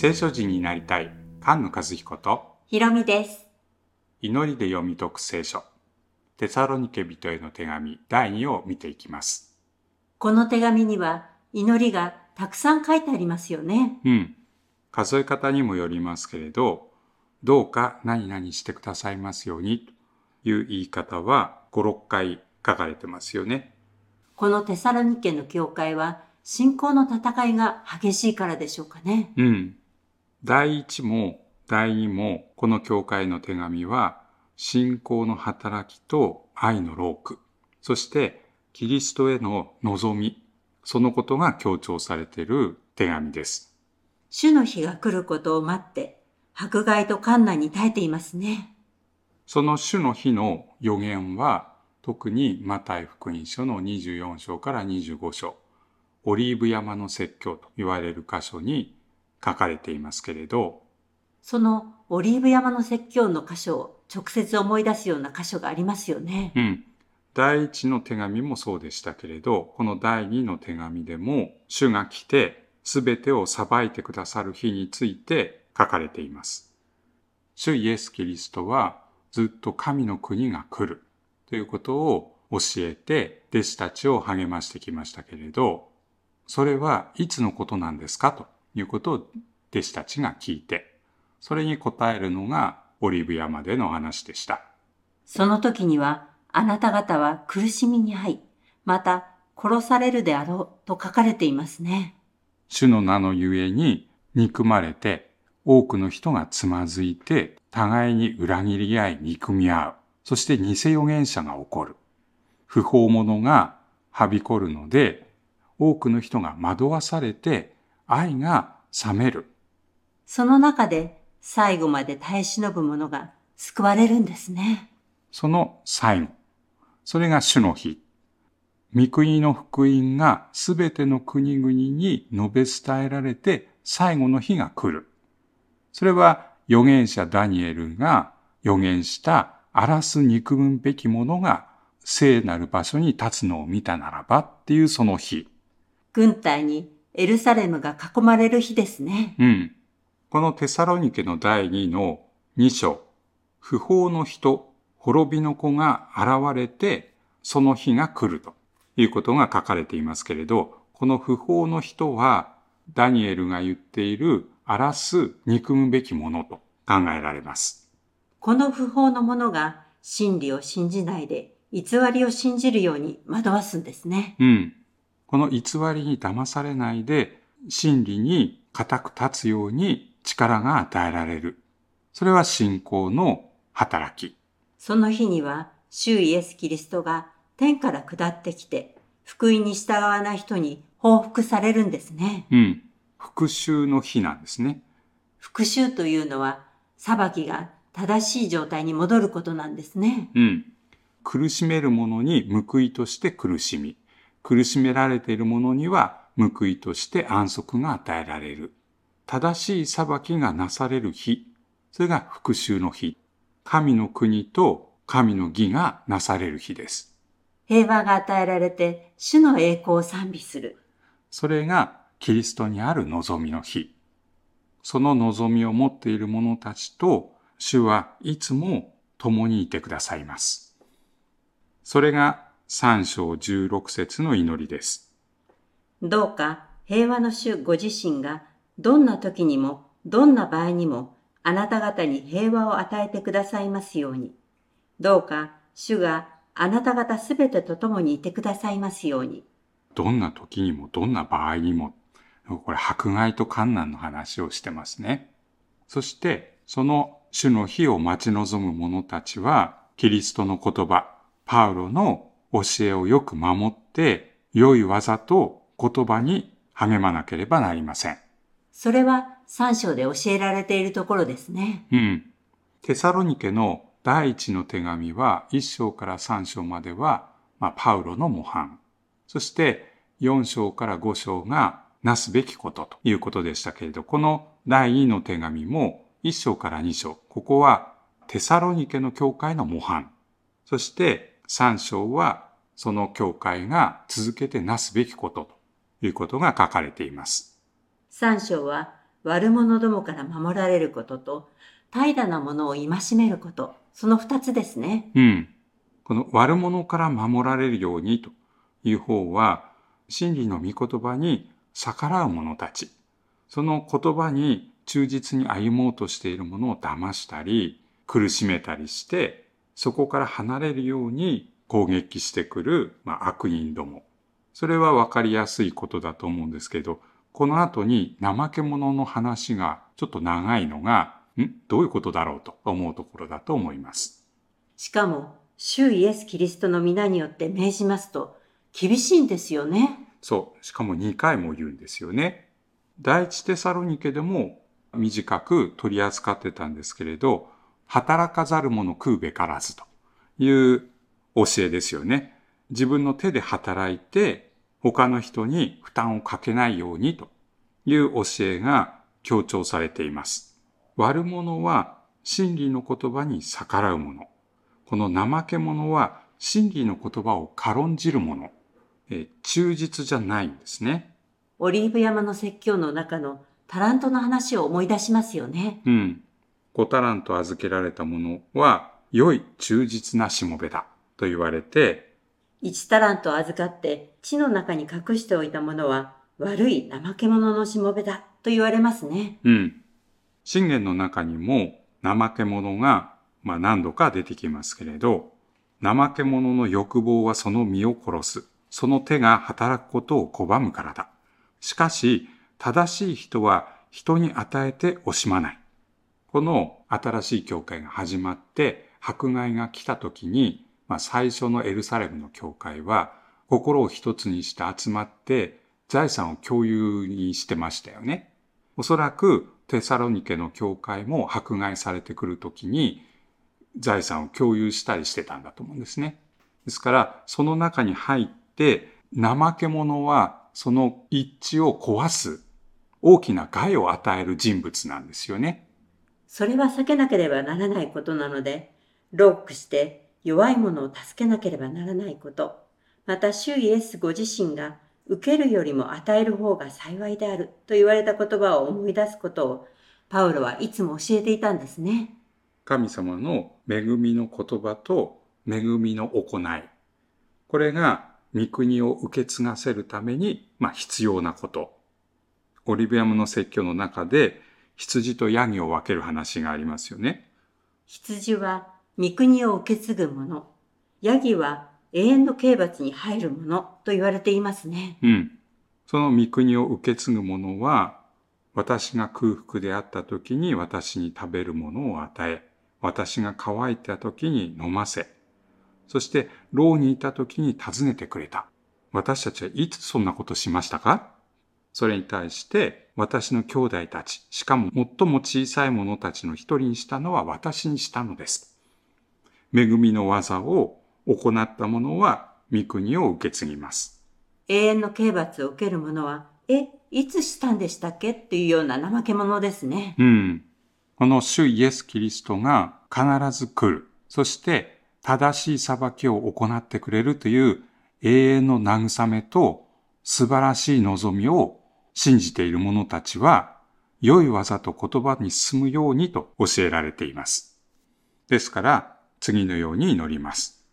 聖書人になりたい菅野和彦とひろみです。祈りで読み解く聖書テサロニケ人への手紙第2を見ていきます。この手紙には祈りがたくさん書いてありますよね。うん。数え方にもよりますけれど、どうか何々してくださいますようにという言い方は5、6回書かれてますよね。このテサロニケの教会は信仰の戦いが激しいからでしょうかね。うん。第1も第2もこの教会の手紙は信仰の働きと愛の労苦、そしてキリストへの望み、そのことが強調されている手紙です。主の日が来ることを待って、迫害と困難に耐えていますね。その主の日の予言は特にマタイ福音書の24章から25章、オリーブ山の説教と言われる箇所に書かれていますけれど、そのオリーブ山の説教の箇所を直接思い出すような箇所がありますよね。うん。第一の手紙もそうでしたけれど、この第二の手紙でも、主が来て、すべてを裁いてくださる日について書かれています。主イエス・キリストは、ずっと神の国が来るということを教えて、弟子たちを励ましてきましたけれど、それはいつのことなんですかということを弟子たちが聞いて、それに答えるのがオリーブ山での話でした。その時には、あなた方は苦しみに遭い、また殺されるであろうと書かれていますね。主の名のゆえに憎まれて、多くの人がつまずいて、互いに裏切り合い憎み合う。そして偽預言者が起こる。不法者がはびこるので、多くの人が惑わされて、愛が冷める。その中で最後まで耐え忍ぶ者が救われるんですね。その最後。それが主の日。御国の福音がすべての国々に述べ伝えられて最後の日が来る。それは預言者ダニエルが預言した荒らす憎むべき者が聖なる場所に立つのを見たならばっていうその日。軍隊にエルサレムが囲まれる日ですね。うん。このテサロニケの第2の2章、不法の人、滅びの子が現れて、その日が来るということが書かれていますけれど、この不法の人は、ダニエルが言っている荒らす憎むべきものと考えられます。この不法の者が真理を信じないで偽りを信じるように惑わすんですね。うん。この偽りに騙されないで、真理に固く立つように力が与えられる。それは信仰の働き。その日には、主イエス・キリストが天から下ってきて、福音に従わない人に報復されるんですね。うん。復讐の日なんですね。復讐というのは、裁きが正しい状態に戻ることなんですね。うん。苦しめる者に報いとして苦しみ、苦しめられている者には報いとして安息が与えられる。正しい裁きがなされる日。それが復讐の日。神の国と神の義がなされる日です。平和が与えられて、主の栄光を賛美する。それがキリストにある望みの日。その望みを持っている者たちと主はいつも共にいてくださいます。それが3章16節の祈りです。どうか平和の主ご自身がどんな時にもどんな場合にもあなた方に平和を与えてくださいますように。どうか主があなた方すべてと共にいてくださいますように。どんな時にもどんな場合にも、これ迫害と観難の話をしてますね。そしてその主の日を待ち望む者たちはキリストの言葉、パウロの教えをよく守って良い技と言葉に励まなければなりません。それは三章で教えられているところですね。うん。テサロニケの第一の手紙は一章から三章までは、まあ、パウロの模範。そして四章から五章がなすべきことということでしたけれど、この第二の手紙も一章から二章。ここはテサロニケの教会の模範。そして三章はその教会が続けてなすべきことということが書かれています。三章は悪者どもから守られることと、怠惰なものを戒めること、その二つですね。うん。この悪者から守られるようにという方は、真理の御言葉に逆らう者たち、その言葉に忠実に歩もうとしている者を騙したり、苦しめたりして、そこから離れるように攻撃してくる、まあ、悪人ども。それは分かりやすいことだと思うんですけど、この後に怠け者の話がちょっと長いのが、ん？どういうことだろうと思うところだと思います。しかも、主イエス・キリストの皆によって命じますと、厳しいんですよね。そう。しかも2回も言うんですよね。第一テサロニケでも短く取り扱ってたんですけれど、働かざる者食うべからずという教えですよね。自分の手で働いて他の人に負担をかけないようにという教えが強調されています。悪者は真理の言葉に逆らう者。この怠け者は真理の言葉を軽んじる者。えー忠実じゃないんですね。オリーブ山の説教の中のタラントの話を思い出しますよね。うん。5タラント預けられたものは、良い忠実なしもべだと言われて、1タラント預かって地の中に隠しておいたものは悪い怠け者のしもべだと言われますね。うん。信玄の中にも怠け者が、まあ何度か出てきますけれど、怠け者の欲望はその身を殺す。その手が働くことを拒むからだ。しかし、正しい人は人に与えて惜しまない。この新しい教会が始まって迫害が来た時に、まあ、最初のエルサレムの教会は心を一つにして集まって財産を共有にしてましたよね。おそらくテサロニケの教会も迫害されてくる時に財産を共有したりしてたんだと思うんですね。ですから、その中に入って、怠け者はその一致を壊す大きな害を与える人物なんですよね。それは避けなければならないことなので、ロックして弱い者を助けなければならないこと。また、主イエスご自身が受けるよりも与える方が幸いであると言われた言葉を思い出すことを、パウロはいつも教えていたんですね。神様の恵みの言葉と恵みの行い。これが御国を受け継がせるために、まあ、必要なこと。オリビアムの説教の中で羊とヤギを分ける話がありますよね。羊は御国を受け継ぐ者。ヤギは永遠の刑罰に入る者と言われていますね。うん。その御国を受け継ぐ者は、私が空腹であった時に私に食べるものを与え、私が乾いた時に飲ませ、そして牢にいた時に尋ねてくれた。私たちはいつそんなことしましたか？それに対して私の兄弟たち、しかも最も小さい者たちの一人にしたのは私にしたのです。恵みの技を行った者は御国を受け継ぎます。永遠の刑罰を受ける者は、え、いつしたんでしたっけ？っていうような怠け者ですね。うん。この主イエス・キリストが必ず来る。そして正しい裁きを行ってくれるという永遠の慰めと素晴らしい望みを信じている者たちは良い技と言葉に進むようにと教えられています。ですから次のように祈ります。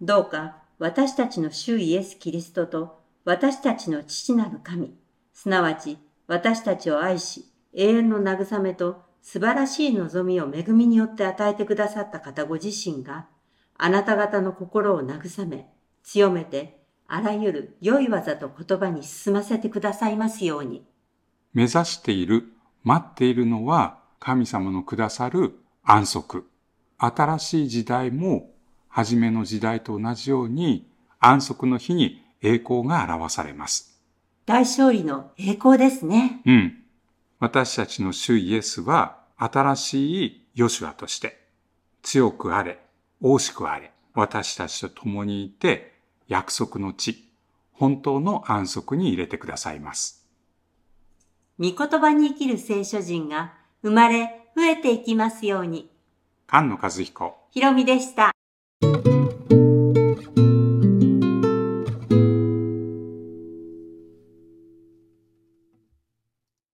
どうか私たちの主イエス・キリストと私たちの父なる神、すなわち私たちを愛し、永遠の慰めと素晴らしい望みを恵みによって与えてくださった方ご自身が、あなた方の心を慰め、強めて、あらゆる良い技と言葉に進ませてくださいますように。目指している、待っているのは神様のくださる安息。新しい時代も初めの時代と同じように安息の日に栄光が表されます。大勝利の栄光ですね。うん。私たちの主イエスは新しいヨシュアとして強くあれ、大しくあれ、私たちと共にいて約束の地、本当の安息に入れてくださいます。御言葉に生きる聖書人が生まれ増えていきますように。菅野和彦ひろみでした。